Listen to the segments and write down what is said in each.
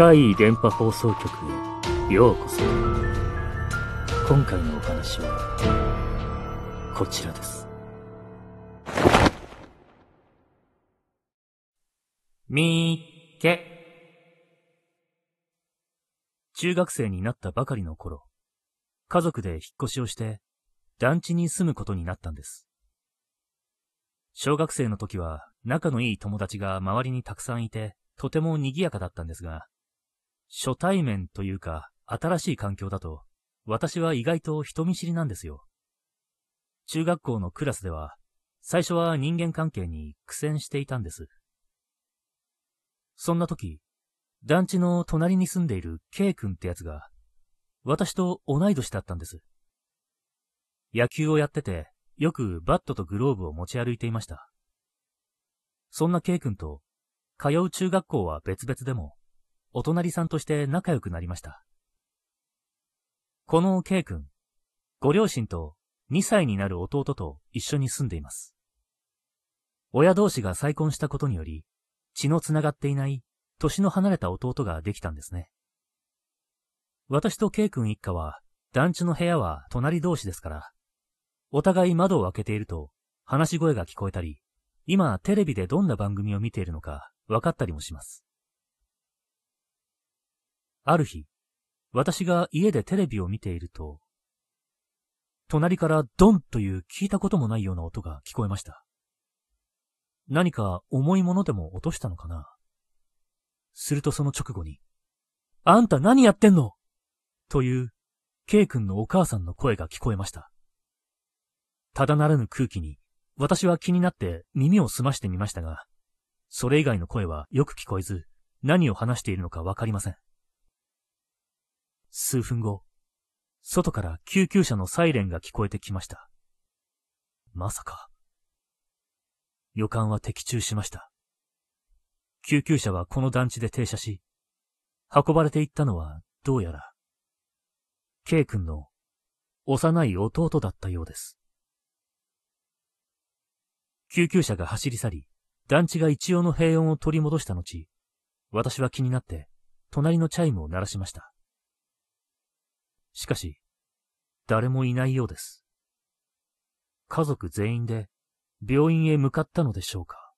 怪異電波放送局へようこそ。今回のお話は、こちらです。みーけ。中学生になったばかりの頃、家族で引っ越しをして、団地に住むことになったんです。小学生の時は仲のいい友達が周りにたくさんいて、とても賑やかだったんですが、初対面というか新しい環境だと、私は意外と人見知りなんですよ。中学校のクラスでは、最初は人間関係に苦戦していたんです。そんな時、団地の隣に住んでいる K 君ってやつが、私と同い年だったんです。野球をやってて、よくバットとグローブを持ち歩いていました。そんな K 君と、通う中学校は別々でも、お隣さんとして仲良くなりました。この K 君、ご両親と2歳になる弟と一緒に住んでいます。親同士が再婚したことにより、血のつながっていない、年の離れた弟ができたんですね。私と K 君一家は、団地の部屋は隣同士ですから、お互い窓を開けていると、話し声が聞こえたり、今テレビでどんな番組を見ているのか分かったりもします。ある日、私が家でテレビを見ていると、隣からドンという聞いたこともないような音が聞こえました。何か重いものでも落としたのかな？するとその直後に、あんた何やってんの？という、K 君のお母さんの声が聞こえました。ただならぬ空気に、私は気になって耳を澄ましてみましたが、それ以外の声はよく聞こえず、何を話しているのかわかりません。数分後、外から救急車のサイレンが聞こえてきました。まさか。予感は的中しました。救急車はこの団地で停車し、運ばれていったのはどうやら、K 君の幼い弟だったようです。救急車が走り去り、団地が一応の平穏を取り戻した後、私は気になって、隣のチャイムを鳴らしました。しかし、誰もいないようです。家族全員で病院へ向かったのでしょうか。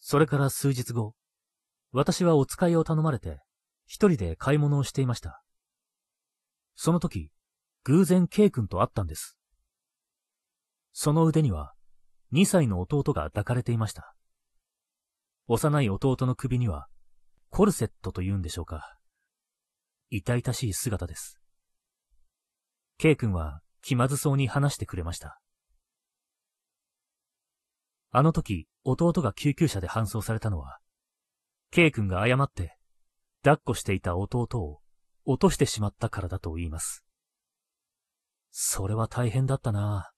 それから数日後、私はお使いを頼まれて、一人で買い物をしていました。その時、偶然 K 君と会ったんです。その腕には、2歳の弟が抱かれていました。幼い弟の首には、コルセットと言うんでしょうか。痛々しい姿です。K 君は気まずそうに話してくれました。あの時、弟が救急車で搬送されたのは、K 君が誤って、抱っこしていた弟を落としてしまったからだと言います。それは大変だったな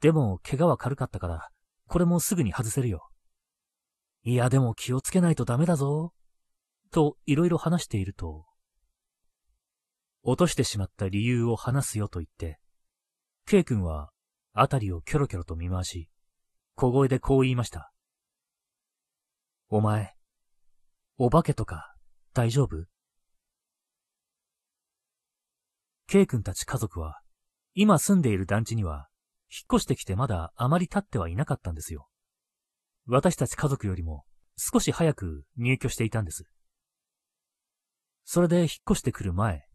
でも、怪我は軽かったから、これもすぐに外せるよ。いや、でも気をつけないとダメだぞ。と、いろいろ話していると、落としてしまった理由を話すよと言って、K 君は、あたりをキョロキョロと見回し、小声でこう言いました。お前、お化けとか、大丈夫 ?K 君たち家族は、今住んでいる団地には、引っ越してきてまだあまり経ってはいなかったんですよ。私たち家族よりも少し早く入居していたんです。それで引っ越してくる前、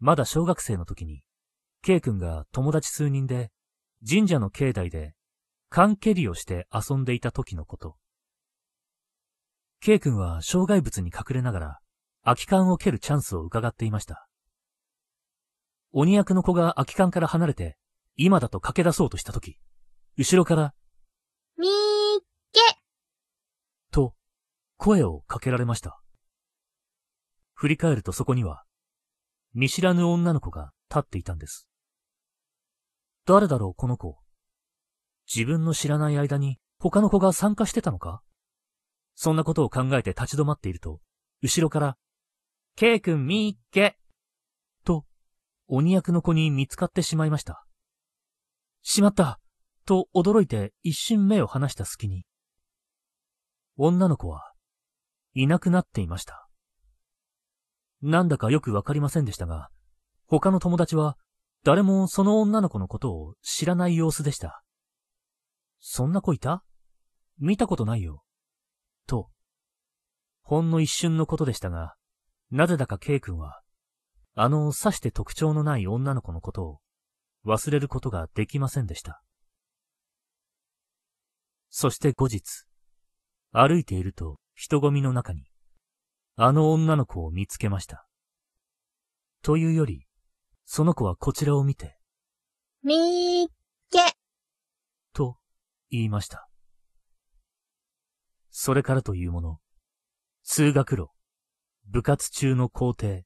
まだ小学生の時に、K 君が友達数人で神社の境内で缶蹴りをして遊んでいた時のこと。K 君は障害物に隠れながら空き缶を蹴るチャンスを伺っていました。鬼役の子が空き缶から離れて今だと駆け出そうとしたとき、後ろから、みーけ、と、声をかけられました。振り返るとそこには、見知らぬ女の子が立っていたんです。誰だろう、この子。自分の知らない間に他の子が参加してたのか？そんなことを考えて立ち止まっていると、後ろから、K 君みーけ、と、鬼役の子に見つかってしまいました。しまったと驚いて一瞬目を離した隙に、女の子はいなくなっていました。なんだかよくわかりませんでしたが、他の友達は誰もその女の子のことを知らない様子でした。そんな子いた？見たことないよ。と、ほんの一瞬のことでしたが、なぜだか K 君は、あのさして特徴のない女の子のことを忘れることができませんでした。そして後日、歩いていると人混みの中に、あの女の子を見つけました。というより、その子はこちらを見て、みーけ、と言いました。それからというもの、通学路、部活中の校庭、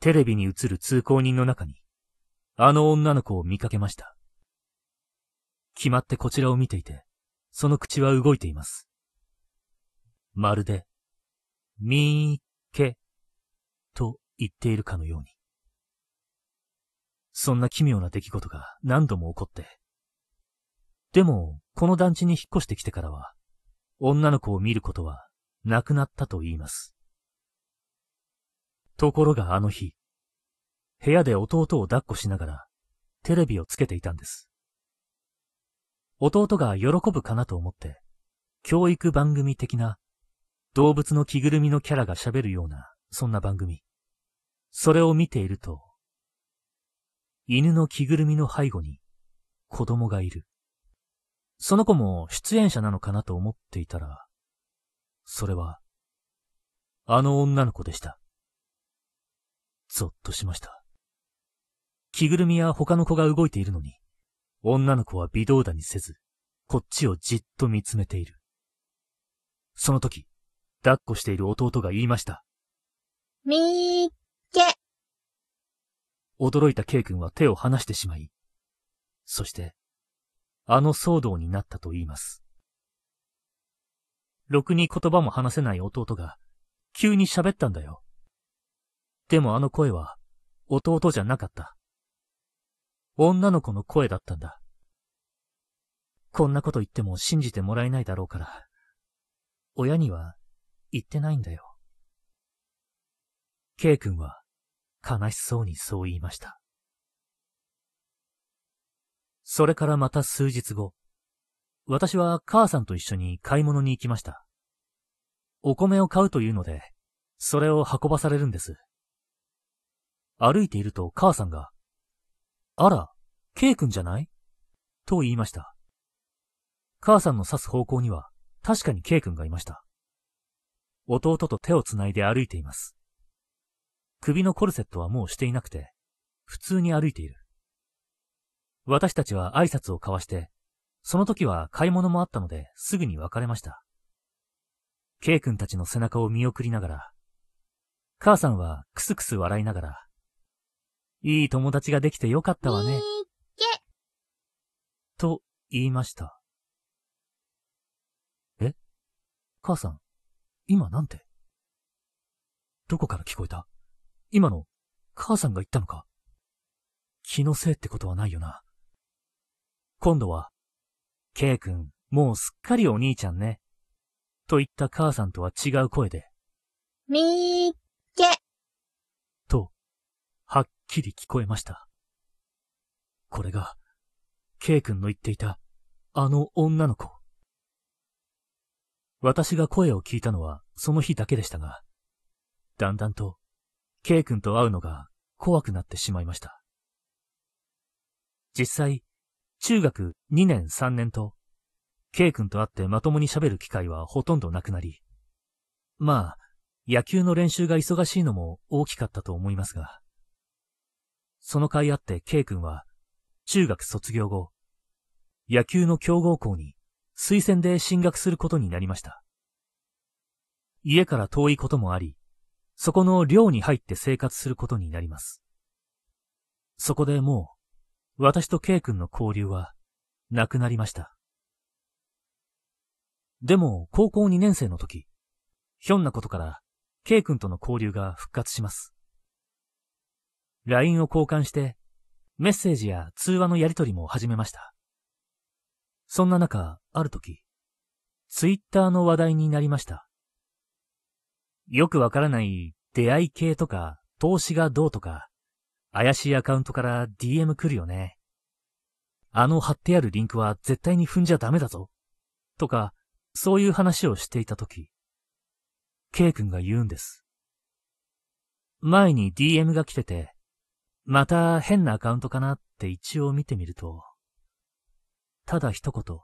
テレビに映る通行人の中に、あの女の子を見かけました。決まってこちらを見ていて、その口は動いています。まるで、みーけ、と言っているかのように。そんな奇妙な出来事が何度も起こって。でも、この団地に引っ越してきてからは、女の子を見ることはなくなったと言います。ところがあの日、部屋で弟を抱っこしながらテレビをつけていたんです。弟が喜ぶかなと思って、教育番組的な動物の着ぐるみのキャラが喋るような、そんな番組。それを見ていると、犬の着ぐるみの背後に子供がいる。その子も出演者なのかなと思っていたら、それは、あの女の子でした。ぞっとしました。着ぐるみや他の子が動いているのに、女の子は微動だにせず、こっちをじっと見つめている。その時、抱っこしている弟が言いました。みーけ。驚いた K 君は手を離してしまい、そして、あの騒動になったと言います。ろくに言葉も話せない弟が、急に喋ったんだよ。でもあの声は、弟じゃなかった。女の子の声だったんだ。こんなこと言っても信じてもらえないだろうから、親には言ってないんだよ。K 君は悲しそうにそう言いました。それからまた数日後、私は母さんと一緒に買い物に行きました。お米を買うというので、それを運ばされるんです。歩いていると母さんが、あら、K 君じゃない？と言いました。母さんの指す方向には確かに K 君がいました。弟と手をつないで歩いています。首のコルセットはもうしていなくて、普通に歩いている。私たちは挨拶を交わして、その時は買い物もあったのですぐに別れました。K 君たちの背中を見送りながら、母さんはクスクス笑いながら、いい友達ができてよかったわね。と言いました。え？母さん、今なんて？どこから聞こえた？今の、母さんが言ったのか？気のせいってことはないよな。今度は、K 君、もうすっかりお兄ちゃんね。と言った母さんとは違う声で、みーけ。と、はっきり聞こえました。これが、K 君の言っていた、あの女の子。私が声を聞いたのはその日だけでしたが、だんだんと、K 君と会うのが怖くなってしまいました。実際、中学2年3年と、K 君と会ってまともに喋る機会はほとんどなくなり、まあ、野球の練習が忙しいのも大きかったと思いますが、その甲斐あって K 君は、中学卒業後、野球の強豪校に推薦で進学することになりました。家から遠いこともあり、そこの寮に入って生活することになります。そこでもう、私と K 君の交流は、なくなりました。でも、高校2年生の時、ひょんなことから、K 君との交流が復活します。LINE を交換して、メッセージや通話のやり取りも始めました。そんな中、ある時、ツイッターの話題になりました。よくわからない出会い系とか投資がどうとか、怪しいアカウントから DM 来るよね。あの貼ってあるリンクは絶対に踏んじゃダメだぞ。とか、そういう話をしていたとき、K 君が言うんです。前に DM が来てて、また変なアカウントかなって一応見てみると、ただ一言、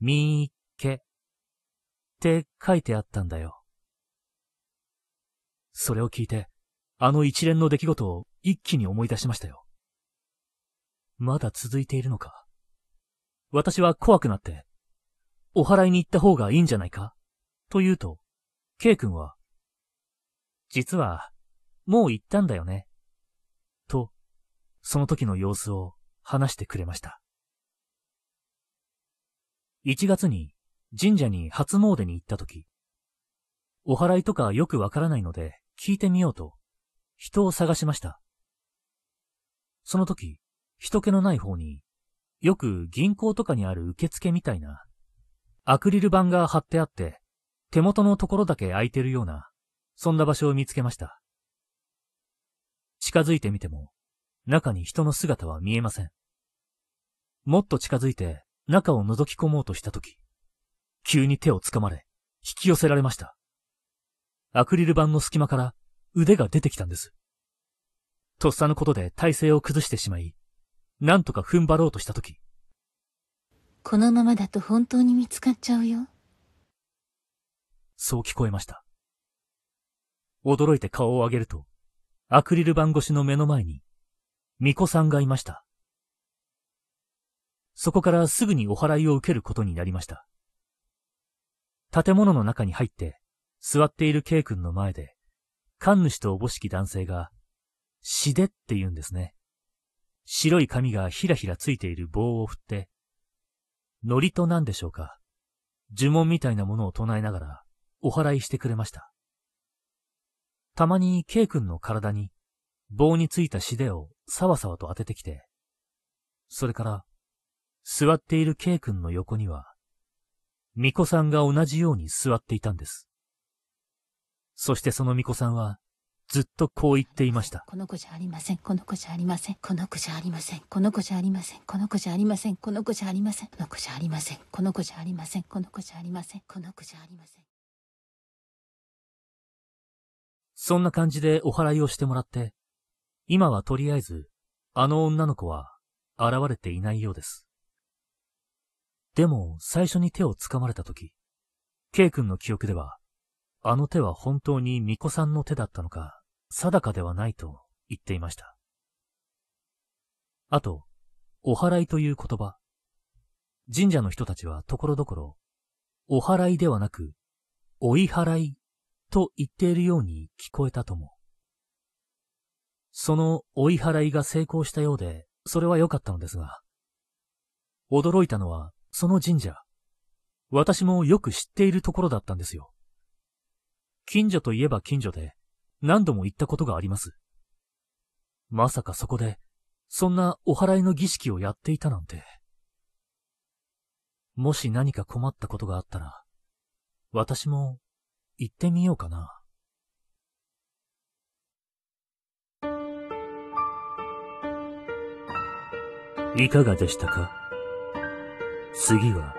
みーけって書いてあったんだよ。それを聞いて、あの一連の出来事を一気に思い出しましたよ。まだ続いているのか？私は怖くなって、お祓いに行った方がいいんじゃないか？と言うと、K 君は、実は、もう行ったんだよね。と、その時の様子を話してくれました。1月に神社に初詣に行った時、お祓いとかよくわからないので聞いてみようと、人を探しました。その時、人気のない方に、よく銀行とかにある受付みたいな、アクリル板が貼ってあって、手元のところだけ空いてるような、そんな場所を見つけました。近づいてみても、中に人の姿は見えません。もっと近づいて中を覗き込もうとしたとき、急に手を掴まれ、引き寄せられました。アクリル板の隙間から腕が出てきたんです。とっさのことで体勢を崩してしまい、なんとか踏ん張ろうとしたとき。このままだと本当に見つかっちゃうよ。そう聞こえました。驚いて顔を上げると、アクリル板越しの目の前に、巫女さんがいました。そこからすぐにお祓いを受けることになりました。建物の中に入って、座っている K 君の前で、神主とおぼしき男性が、死でって言うんですね。白い髪がひらひらついている棒を振って、ノリと何でしょうか。呪文みたいなものを唱えながら、お祓いしてくれました。たまに K 君の体に、棒についた死でをさわさわと当ててきて、それから、座っている K 君の横には、巫女さんが同じように座っていたんです。そしてその巫女さんは、ずっとこう言っていました。この子じゃありません。この子じゃありません。この子じゃありません。この子じゃありません。この子じゃありません。この子じゃありません。この子じゃありません。この子じゃありません。この子じゃありません。この子じゃありません。そんな感じでお祓いをしてもらって、今はとりあえず、あの女の子は現れていないようです。でも、最初に手を掴まれたとき、K 君の記憶では、あの手は本当に巫女さんの手だったのか、定かではないと言っていました。あと、お祓いという言葉。神社の人たちはところどころ、お祓いではなく、追い払いと言っているように聞こえたとも。その追い払いが成功したようで、それは良かったのですが、驚いたのは、その神社。私もよく知っているところだったんですよ。近所といえば近所で、何度も行ったことがあります。まさかそこで、そんなお祓いの儀式をやっていたなんて。もし何か困ったことがあったら、私も行ってみようかな。いかがでしたか？次は、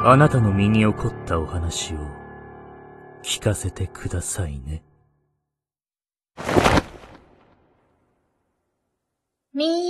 あなたの身に起こったお話を聞かせてくださいね。み